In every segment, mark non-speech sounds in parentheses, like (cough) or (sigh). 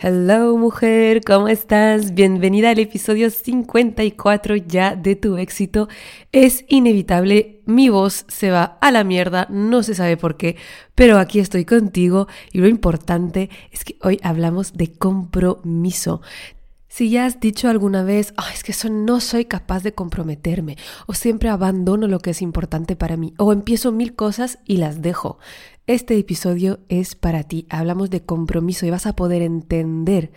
Hello mujer, ¿cómo estás? Bienvenida al episodio 54 ya de tu éxito. Es inevitable, mi voz se va a la mierda, no se sabe por qué, pero aquí estoy contigo y lo importante es que hoy hablamos de compromiso. Si ya has dicho alguna vez, es que eso no soy capaz de comprometerme, o siempre abandono lo que es importante para mí, o empiezo mil cosas y las dejo. Este episodio es para ti. Hablamos de compromiso y vas a poder entender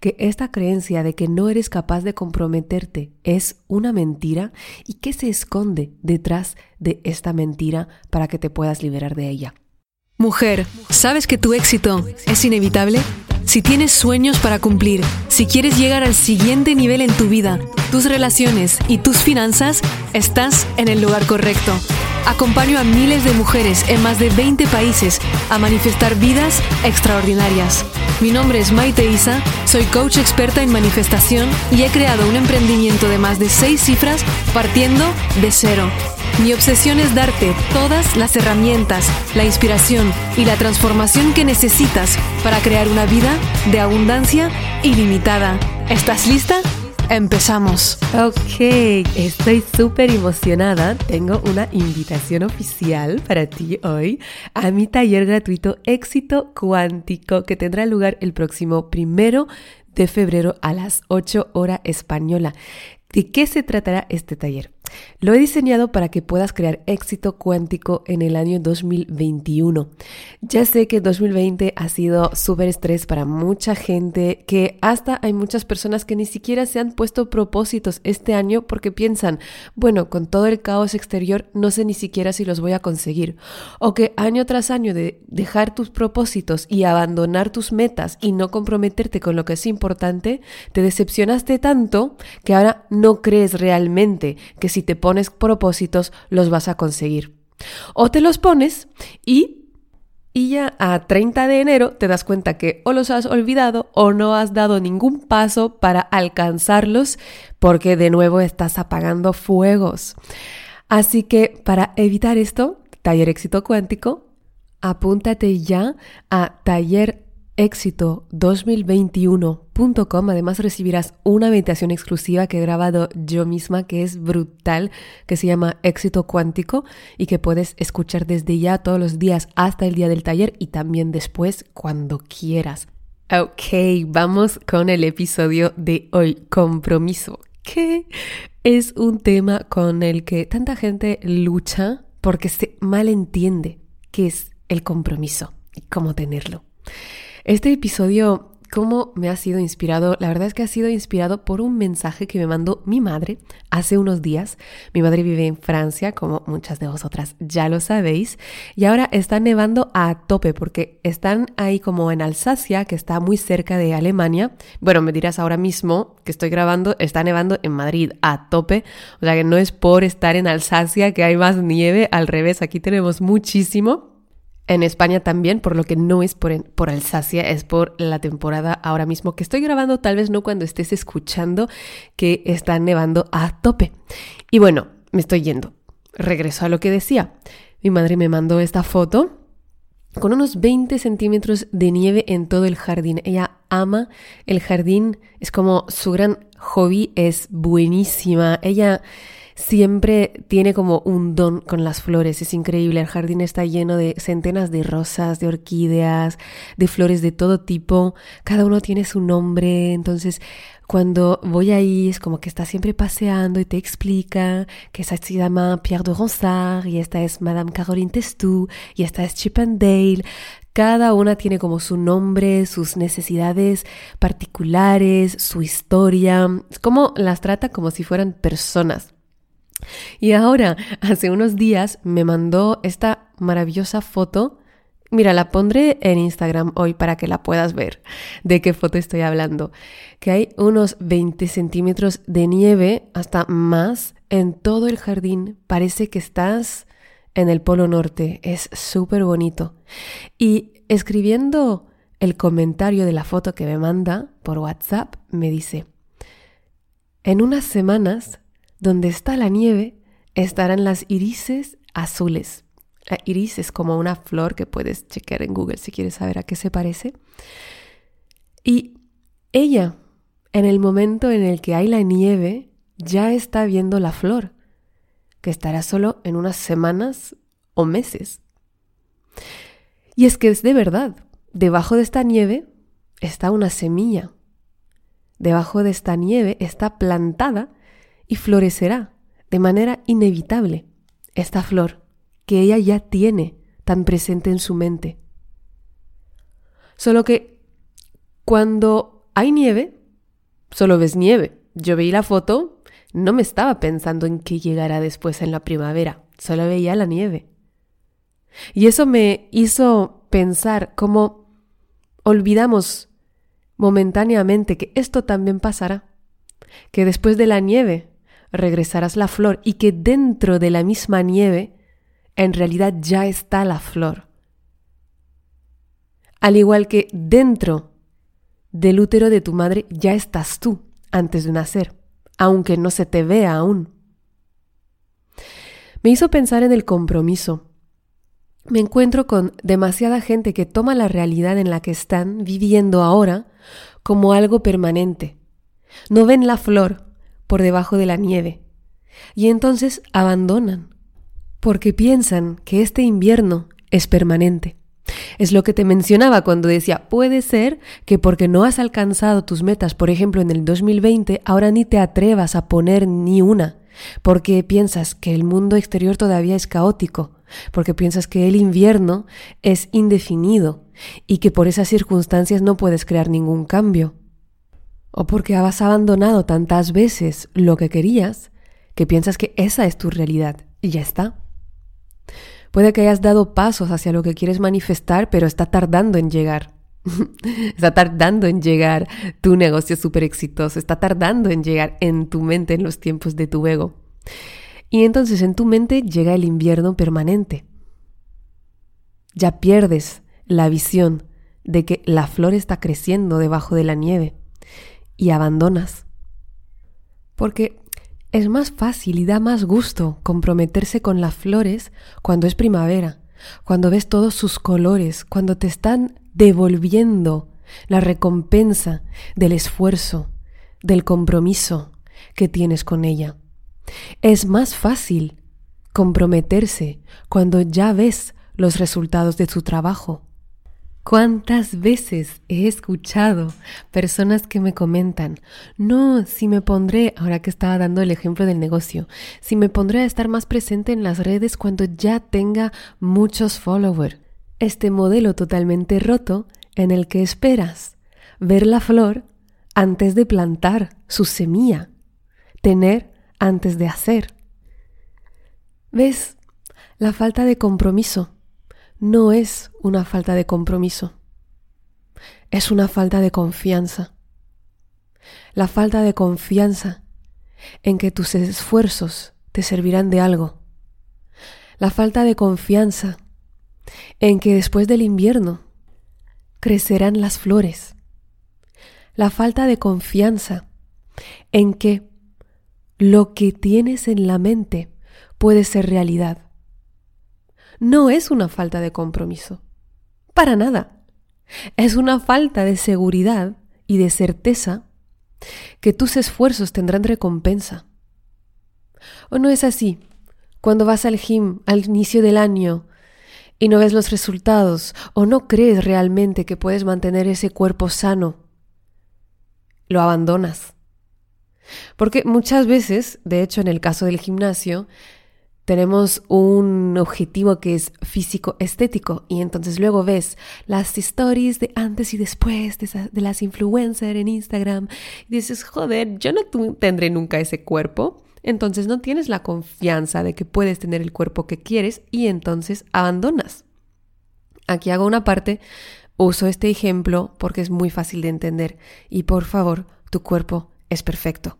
que esta creencia de que no eres capaz de comprometerte es una mentira y que se esconde detrás de esta mentira para que te puedas liberar de ella. Mujer, ¿sabes que tu éxito es inevitable? Si tienes sueños para cumplir, si quieres llegar al siguiente nivel en tu vida, tus relaciones y tus finanzas, estás en el lugar correcto. Acompaño a miles de mujeres en más de 20 países a manifestar vidas extraordinarias. Mi nombre es Maite Isa, soy coach experta en manifestación y he creado un emprendimiento de más de 6 cifras partiendo de cero. Mi obsesión es darte todas las herramientas, la inspiración y la transformación que necesitas para crear una vida de abundancia ilimitada. ¿Estás lista? Empezamos. Ok, estoy súper emocionada. Tengo una invitación oficial para ti hoy a mi taller gratuito Éxito Cuántico que tendrá lugar el próximo primero de febrero a las 8 horas española. ¿De qué se tratará este taller? Lo he diseñado para que puedas crear éxito cuántico en el año 2021. Ya sé que 2020 ha sido súper estrés para mucha gente, que hasta hay muchas personas que ni siquiera se han puesto propósitos este año porque piensan, bueno, con todo el caos exterior no sé ni siquiera si los voy a conseguir. O que año tras año de dejar tus propósitos y abandonar tus metas y no comprometerte con lo que es importante, te decepcionaste tanto que ahora no crees realmente que si te pones propósitos los vas a conseguir. O te los pones y y ya a 30 de enero te das cuenta que o los has olvidado o no has dado ningún paso para alcanzarlos porque de nuevo estás apagando fuegos. Así que para evitar esto, Taller Éxito Cuántico, apúntate ya a taller éxito2021.com. Además recibirás una meditación exclusiva que he grabado yo misma que es brutal, que se llama Éxito Cuántico y que puedes escuchar desde ya todos los días hasta el día del taller y también después cuando quieras. Ok, vamos con el episodio de hoy, compromiso, que es un tema con el que tanta gente lucha porque se malentiende qué es el compromiso y cómo tenerlo. Este episodio, ¿cómo me ha sido inspirado? La verdad es que ha sido inspirado por un mensaje que me mandó mi madre hace unos días. Mi madre vive en Francia, como muchas de vosotras ya lo sabéis, y ahora está nevando a tope porque están ahí como en Alsacia, que está muy cerca de Alemania. Bueno, me dirás ahora mismo que estoy grabando, está nevando en Madrid a tope, o sea que no es por estar en Alsacia que hay más nieve, al revés, aquí tenemos muchísimo. En España también, por lo que no es por, Alsacia, es por la temporada ahora mismo que estoy grabando, tal vez no cuando estés escuchando que está nevando a tope. Y bueno, me estoy yendo. Regreso a lo que decía. Mi madre me mandó esta foto con unos 20 centímetros de nieve en todo el jardín. Ella ama el jardín, es como su gran hobby, es buenísima. Ella siempre tiene como un don con las flores, es increíble, el jardín está lleno de centenas de rosas, de orquídeas, de flores de todo tipo, cada uno tiene su nombre, entonces cuando voy ahí es como que está siempre paseando y te explica que esa se llama Pierre de Ronsard y esta es Madame Caroline Testou y esta es Chip and Dale. Cada una tiene como su nombre, sus necesidades particulares, su historia. Es como las trata como si fueran personas. Y ahora, (laughs) hace unos días, me mandó esta maravillosa foto. Mira, la pondré en Instagram hoy para que la puedas ver (laughs) de qué foto estoy hablando. Que hay unos 20 centímetros de nieve, hasta más, en todo el jardín. Parece que estás en el Polo Norte. Es súper bonito. Y escribiendo el comentario de la foto que me manda por WhatsApp, me dice, en unas semanas donde está la nieve estarán las irises azules. La iris es como una flor que puedes chequear en Google si quieres saber a qué se parece. Y Ella, en el momento en el que hay la nieve, ya está viendo la flor, que estará solo en unas semanas o meses. Y es que es de verdad, debajo de esta nieve está una semilla. Debajo de esta nieve está plantada florecerá de manera inevitable esta flor que ella ya tiene tan presente en su mente. Solo que cuando hay nieve, solo ves nieve. Yo veí la foto, no me estaba pensando en que llegara después en la primavera, solo veía la nieve. Y eso me hizo pensar cómo olvidamos momentáneamente que esto también pasará, que después de la nieve regresarás la flor y que dentro de la misma nieve en realidad ya está la flor. Al igual que dentro del útero de tu madre ya estás tú antes de nacer, aunque no se te vea aún. Me hizo pensar en el compromiso. Me encuentro con demasiada gente que toma la realidad en la que están viviendo ahora como algo permanente. No ven la flor por debajo de la nieve y entonces abandonan porque piensan que este invierno es permanente. Es lo que te mencionaba cuando decía, puede ser que porque no has alcanzado tus metas, por ejemplo, en el 2020, ahora ni te atrevas a poner ni una, porque piensas que el mundo exterior todavía es caótico, porque piensas que el invierno es indefinido y que por esas circunstancias no puedes crear ningún cambio. O porque has abandonado tantas veces lo que querías que piensas que esa es tu realidad y ya está. Puede que hayas dado pasos hacia lo que quieres manifestar, pero está tardando en llegar. (laughs) está tardando en llegar tu negocio súper exitoso, está tardando en llegar en tu mente en los tiempos de tu ego. Y entonces en tu mente llega el invierno permanente. Ya pierdes la visión de que la flor está creciendo debajo de la nieve y abandonas. Porque es más fácil y da más gusto comprometerse con las flores cuando es primavera, cuando ves todos sus colores, cuando te están devolviendo la recompensa del esfuerzo, del compromiso que tienes con ella. Es más fácil comprometerse cuando ya ves los resultados de tu trabajo, ¿Cuántas veces he escuchado personas que me comentan, no, si me pondré, ahora que estaba dando el ejemplo del negocio, si me pondré a estar más presente en las redes cuando ya tenga muchos followers? Este modelo totalmente roto en el que esperas ver la flor antes de plantar su semilla, tener antes de hacer. ¿Ves? La falta de compromiso no es una falta de compromiso, es una falta de confianza. La falta de confianza en que tus esfuerzos te servirán de algo. La falta de confianza en que después del invierno crecerán las flores. La falta de confianza en que lo que tienes en la mente puede ser realidad no es una falta de compromiso. Para nada. Es una falta de seguridad y de certeza que tus esfuerzos tendrán recompensa. ¿O no es así? Cuando vas al gym al inicio del año y no ves los resultados o no crees realmente que puedes mantener ese cuerpo sano, lo abandonas. Porque muchas veces, de hecho en el caso del gimnasio, tenemos un objetivo que es físico estético y entonces luego ves las stories de antes y después de, las influencers en Instagram y dices, joder, yo no tendré nunca ese cuerpo. Entonces no tienes la confianza de que puedes tener el cuerpo que quieres y entonces abandonas. Aquí hago una parte, uso este ejemplo porque es muy fácil de entender y por favor, tu cuerpo es perfecto.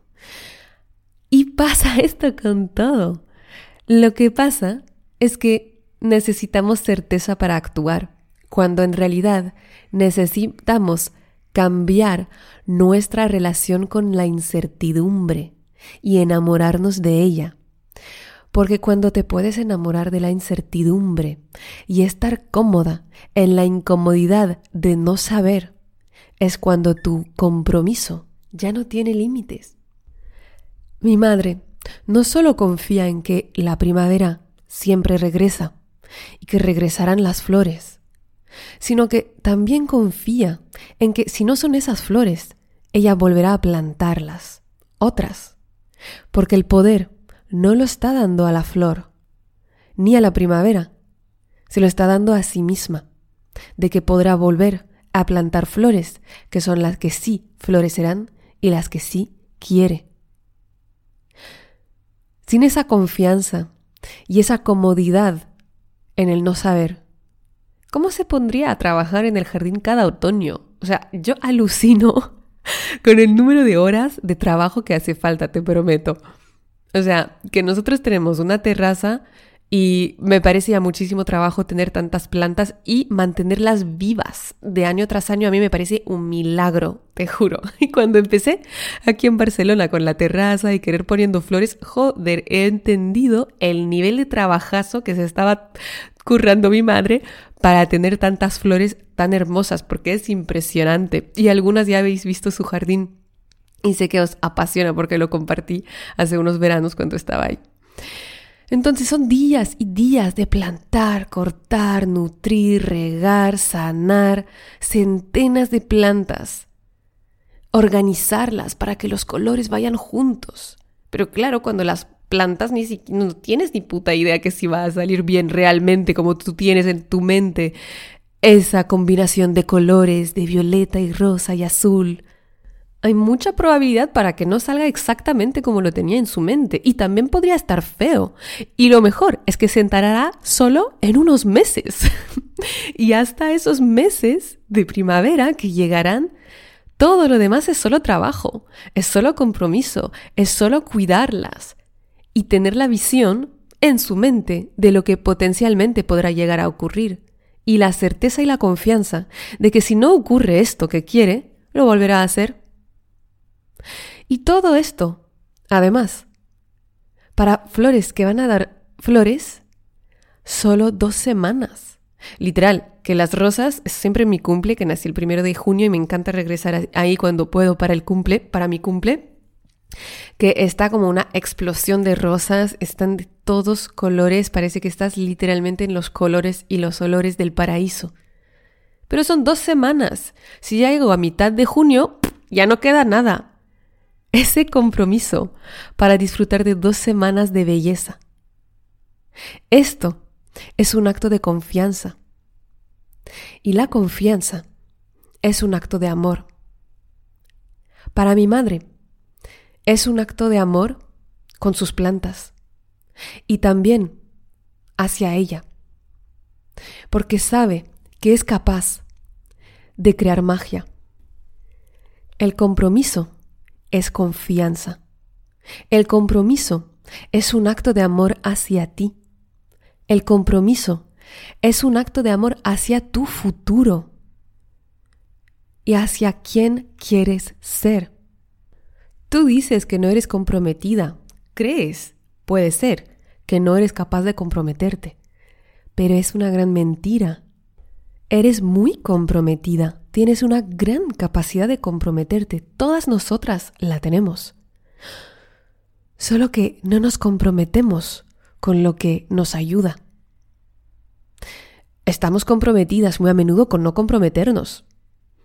Y pasa (laughs) esto con todo. Lo que pasa es que necesitamos certeza para actuar, cuando en realidad necesitamos cambiar nuestra relación con la incertidumbre y enamorarnos de ella. Porque cuando te puedes enamorar de la incertidumbre y estar cómoda en la incomodidad de no saber, es cuando tu compromiso ya no tiene límites. Mi madre no solo confía en que la primavera siempre regresa y que regresarán las flores, sino que también confía en que si no son esas flores, ella volverá a plantarlas, otras, porque el poder no lo está dando a la flor, ni a la primavera, se lo está dando a sí misma, de que podrá volver a plantar flores, que son las que sí florecerán y las que sí quiere. Sin esa confianza y esa comodidad en el no saber, ¿cómo se pondría a trabajar en el jardín cada otoño? O sea, yo alucino (laughs) con el número de horas de trabajo que hace falta, te prometo. O sea, que nosotros tenemos una terraza y me parece ya muchísimo trabajo tener tantas plantas y mantenerlas vivas de año tras año. A mí me parece un milagro, te juro. (laughs) Y cuando empecé aquí en Barcelona con la terraza y querer poniendo flores, joder, he entendido el nivel de trabajazo que se estaba currando mi madre para tener tantas flores tan hermosas, porque es impresionante. Y algunas ya habéis visto su jardín y sé que os apasiona porque lo compartí hace unos veranos cuando estaba ahí. Entonces son días y días de plantar, cortar, nutrir, regar, sanar centenas de plantas, organizarlas para que los colores vayan juntos. Pero claro, cuando las plantas ni siquiera no tienes ni puta idea que si va a salir bien realmente como tú tienes en tu mente esa combinación de colores de violeta y rosa y azul hay mucha probabilidad para que no salga exactamente como lo tenía en su mente y también podría estar feo. Y lo mejor es que se enterará solo en unos meses. (laughs) y hasta esos meses de primavera que llegarán, todo lo demás es solo trabajo, es solo compromiso, es solo cuidarlas y tener la visión en su mente de lo que potencialmente podrá llegar a ocurrir y la certeza y la confianza de que si no ocurre esto que quiere, lo volverá a hacer y todo esto, además, para flores que van a dar flores, solo dos semanas. Literal, que las rosas es siempre mi cumple, que nací el primero de junio y me encanta regresar ahí cuando puedo para el cumple, para mi cumple. Que está como una explosión de rosas, están de todos colores, parece que estás literalmente en los colores y los olores del paraíso. Pero son dos semanas. Si ya llego a mitad de junio, ya no queda nada ese compromiso para disfrutar de dos semanas de belleza. Esto es un acto de confianza. Y la confianza es un acto de amor. Para mi madre, es un acto de amor con sus plantas y también hacia ella, porque sabe que es capaz de crear magia. El compromiso es confianza. El compromiso es un acto de amor hacia ti. El compromiso es un acto de amor hacia tu futuro y hacia quién quieres ser. Tú dices que no eres comprometida, crees, puede ser, que no eres capaz de comprometerte, pero es una gran mentira. Eres muy comprometida, tienes una gran capacidad de comprometerte, todas nosotras la tenemos. Solo que no nos comprometemos con lo que nos ayuda. Estamos comprometidas muy a menudo con no comprometernos.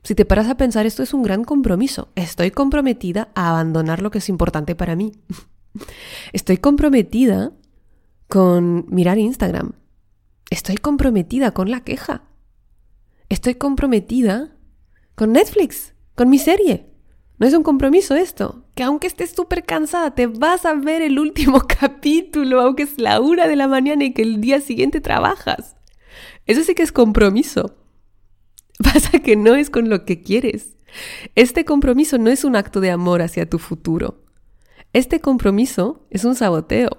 Si te paras a pensar, esto es un gran compromiso. Estoy comprometida a abandonar lo que es importante para mí. (laughs) Estoy comprometida con mirar Instagram. Estoy comprometida con la queja estoy comprometida con Netflix, con mi serie. No es un compromiso esto, que aunque estés súper cansada, te vas a ver el último (laughs) capítulo, aunque es la una de la mañana y que el día siguiente trabajas. Eso sí que es compromiso. (laughs) Pasa que no es con lo que quieres. Este compromiso no es un acto de amor hacia tu futuro. Este compromiso es un saboteo.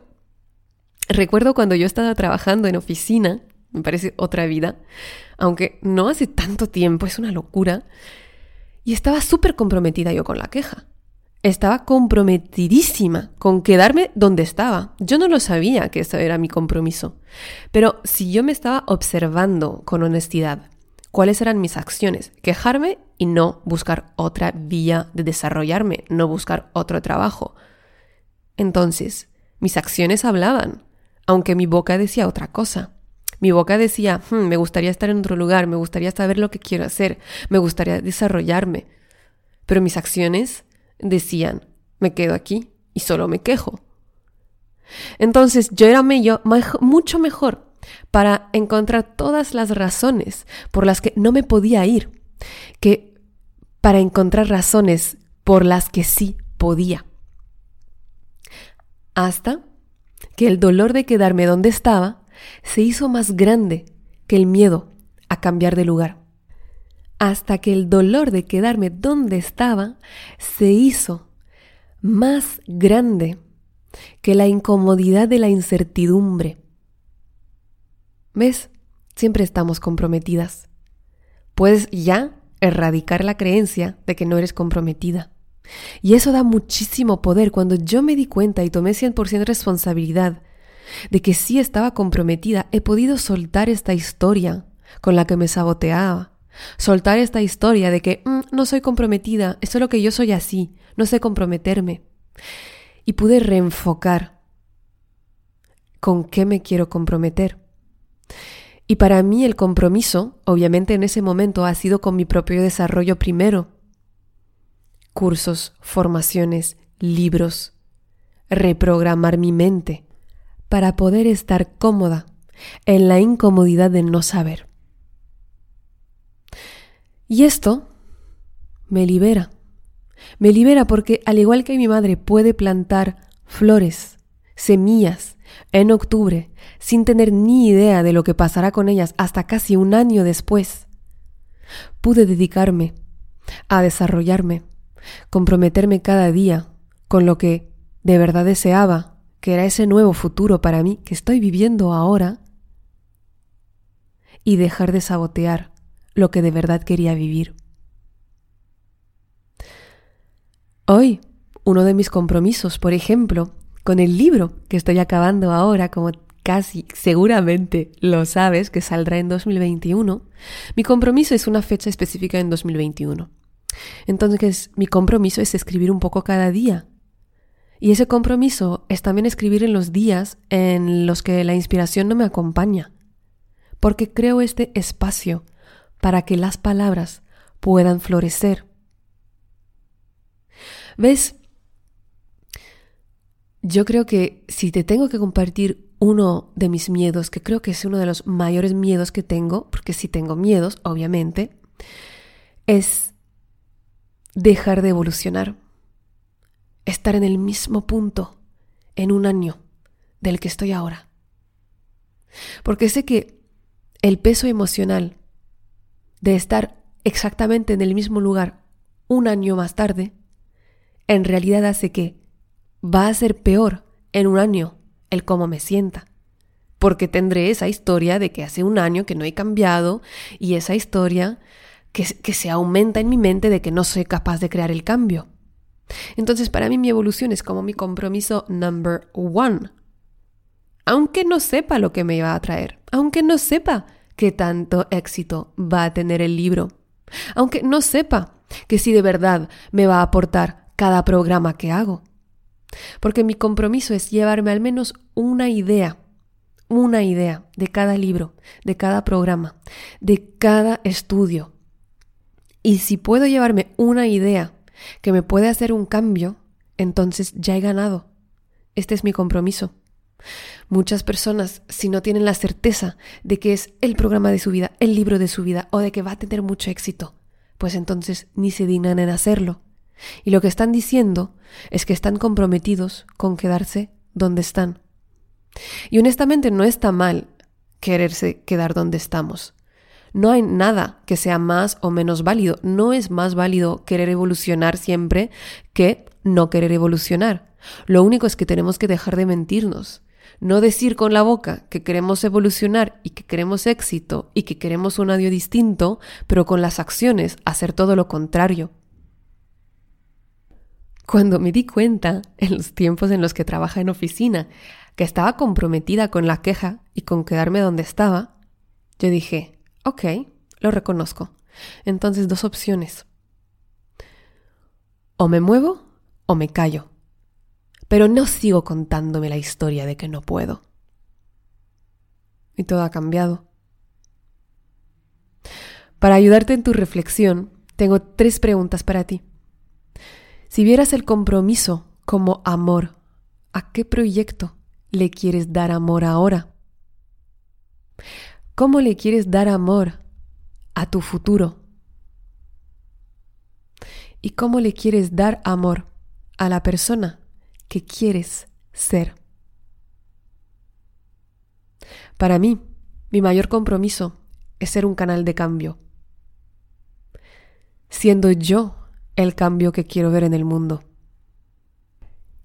Recuerdo cuando yo estaba trabajando en oficina me parece otra vida, aunque no hace tanto tiempo, es una locura. Y estaba súper comprometida yo con la queja. Estaba comprometidísima con quedarme donde estaba. Yo no lo sabía que eso era mi compromiso. Pero si yo me estaba observando con honestidad, ¿Cuáles eran mis acciones? Quejarme y no buscar otra vía de desarrollarme, no buscar otro trabajo. Entonces, mis acciones hablaban, aunque mi boca decía otra cosa. Mi boca decía, hmm, me gustaría estar en otro lugar, me gustaría saber lo que quiero hacer, me gustaría desarrollarme. Pero mis acciones decían, me quedo aquí y solo me quejo. Entonces yo era mucho mejor para encontrar todas las razones por las que no me podía ir que para encontrar razones por las que sí podía. Hasta que el dolor de quedarme donde estaba se hizo más grande que el miedo a cambiar de lugar. Hasta que el dolor de quedarme donde estaba se hizo más grande que la incomodidad de la incertidumbre. ¿Ves? Siempre estamos comprometidas. Puedes ya erradicar la creencia de que no eres comprometida. Y eso da muchísimo poder. Cuando yo me di cuenta y tomé 100% responsabilidad de que sí estaba comprometida, he podido soltar esta historia con la que me saboteaba. Soltar esta historia de que mm, no soy comprometida, es solo que yo soy así, no sé comprometerme. Y pude reenfocar con qué me quiero comprometer. Y para mí el compromiso, obviamente en ese momento, ha sido con mi propio desarrollo primero. Cursos, formaciones, libros, reprogramar mi mente para poder estar cómoda en la incomodidad de no saber. Y esto me libera. Me libera porque al igual que mi madre puede plantar flores, semillas, en octubre, sin tener ni idea de lo que pasará con ellas hasta casi un año después, pude dedicarme a desarrollarme, comprometerme cada día con lo que de verdad deseaba que era ese nuevo futuro para mí que estoy viviendo ahora, y dejar de sabotear lo que de verdad quería vivir. Hoy, uno de mis compromisos, por ejemplo, con el libro que estoy acabando ahora, como casi seguramente lo sabes, que saldrá en 2021, mi compromiso es una fecha específica en 2021. Entonces, mi compromiso es escribir un poco cada día, y ese compromiso es también escribir en los días en los que la inspiración no me acompaña, porque creo este espacio para que las palabras puedan florecer. ¿Ves? Yo creo que si te tengo que compartir uno de mis miedos, que creo que es uno de los mayores miedos que tengo, porque sí tengo miedos, obviamente, es dejar de evolucionar estar en el mismo punto en un año del que estoy ahora. Porque sé que el peso emocional de estar exactamente en el mismo lugar un año más tarde, en realidad hace que va a ser peor en un año el cómo me sienta. Porque tendré esa historia de que hace un año que no he cambiado y esa historia que, que se aumenta en mi mente de que no soy capaz de crear el cambio. Entonces, para mí mi evolución es como mi compromiso number one. Aunque no sepa lo que me va a traer, aunque no sepa qué tanto éxito va a tener el libro, aunque no sepa que si de verdad me va a aportar cada programa que hago. Porque mi compromiso es llevarme al menos una idea, una idea de cada libro, de cada programa, de cada estudio. Y si puedo llevarme una idea que me puede hacer un cambio, entonces ya he ganado. Este es mi compromiso. Muchas personas, si no tienen la certeza de que es el programa de su vida, el libro de su vida o de que va a tener mucho éxito, pues entonces ni se dignan en hacerlo. Y lo que están diciendo es que están comprometidos con quedarse donde están. Y honestamente no está mal quererse quedar donde estamos. No hay nada que sea más o menos válido. No es más válido querer evolucionar siempre que no querer evolucionar. Lo único es que tenemos que dejar de mentirnos. No decir con la boca que queremos evolucionar y que queremos éxito y que queremos un audio distinto, pero con las acciones hacer todo lo contrario. Cuando me di cuenta, en los tiempos en los que trabaja en oficina, que estaba comprometida con la queja y con quedarme donde estaba, yo dije, ok, lo reconozco. Entonces, dos opciones. O me muevo o me callo. Pero no sigo contándome la historia de que no puedo. Y todo ha cambiado. Para ayudarte en tu reflexión, tengo tres preguntas para ti. Si vieras el compromiso como amor, ¿a qué proyecto le quieres dar amor ahora? ¿Cómo le quieres dar amor a tu futuro? ¿Y cómo le quieres dar amor a la persona que quieres ser? Para mí, mi mayor compromiso es ser un canal de cambio, siendo yo el cambio que quiero ver en el mundo.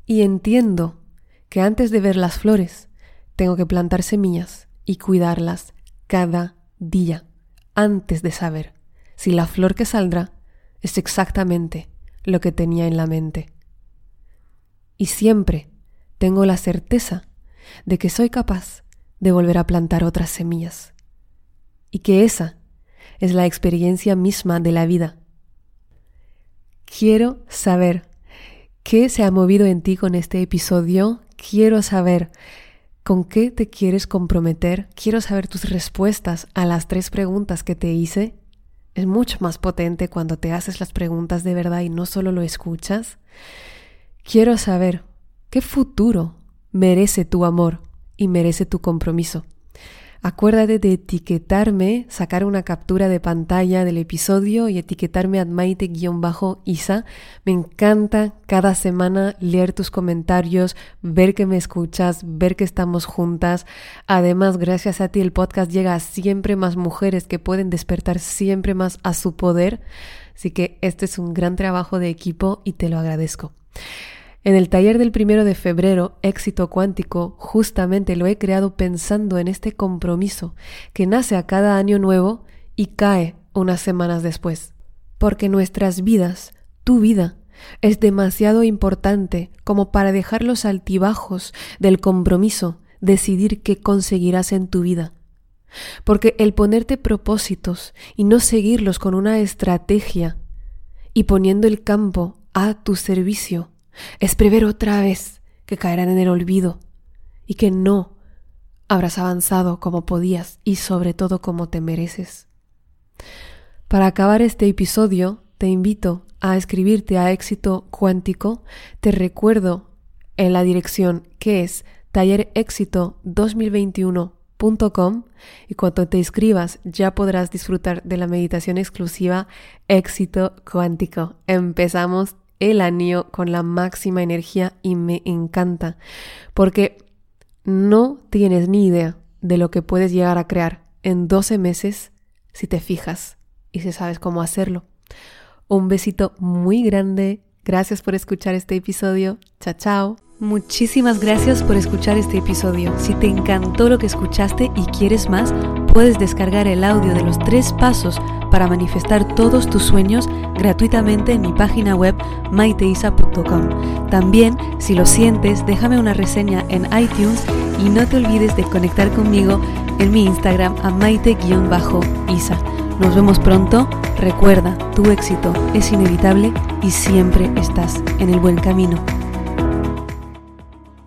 Y entiendo que antes de ver las flores, tengo que plantar semillas y cuidarlas cada día, antes de saber si la flor que saldrá es exactamente lo que tenía en la mente. Y siempre tengo la certeza de que soy capaz de volver a plantar otras semillas. Y que esa es la experiencia misma de la vida. Quiero saber qué se ha movido en ti con este episodio. Quiero saber con qué te quieres comprometer. Quiero saber tus respuestas a las tres preguntas que te hice es mucho más potente cuando te haces las preguntas de verdad y no solo lo escuchas. Quiero saber qué futuro merece tu amor y merece tu compromiso. Acuérdate de etiquetarme, sacar una captura de pantalla del episodio y etiquetarme a maite-isa. Me encanta cada semana leer tus comentarios, ver que me escuchas, ver que estamos juntas. Además, gracias a ti el podcast llega a siempre más mujeres que pueden despertar siempre más a su poder. Así que este es un gran trabajo de equipo y te lo agradezco. En el taller del primero de febrero, Éxito Cuántico, justamente lo he creado pensando en este compromiso que nace a cada año nuevo y cae unas semanas después. Porque nuestras vidas, tu vida, es demasiado importante como para dejar los altibajos del compromiso, decidir qué conseguirás en tu vida. Porque el ponerte propósitos y no seguirlos con una estrategia y poniendo el campo a tu servicio, es prever otra vez que caerán en el olvido y que no habrás avanzado como podías y sobre todo como te mereces. Para acabar este episodio, te invito a escribirte a éxito cuántico. Te recuerdo en la dirección que es tallerexito2021.com y cuando te inscribas ya podrás disfrutar de la meditación exclusiva éxito cuántico. Empezamos el año con la máxima energía y me encanta porque no tienes ni idea de lo que puedes llegar a crear en 12 meses si te fijas y si sabes cómo hacerlo. Un besito muy grande. Gracias por escuchar este episodio. Chao, chao. Muchísimas gracias por escuchar este episodio. Si te encantó lo que escuchaste y quieres más, puedes descargar el audio de los tres pasos para manifestar todos tus sueños gratuitamente en mi página web maiteisa.com. También, si lo sientes, déjame una reseña en iTunes y no te olvides de conectar conmigo en mi Instagram a maite-isa. Nos vemos pronto. Recuerda, tu éxito es inevitable y siempre estás en el buen camino.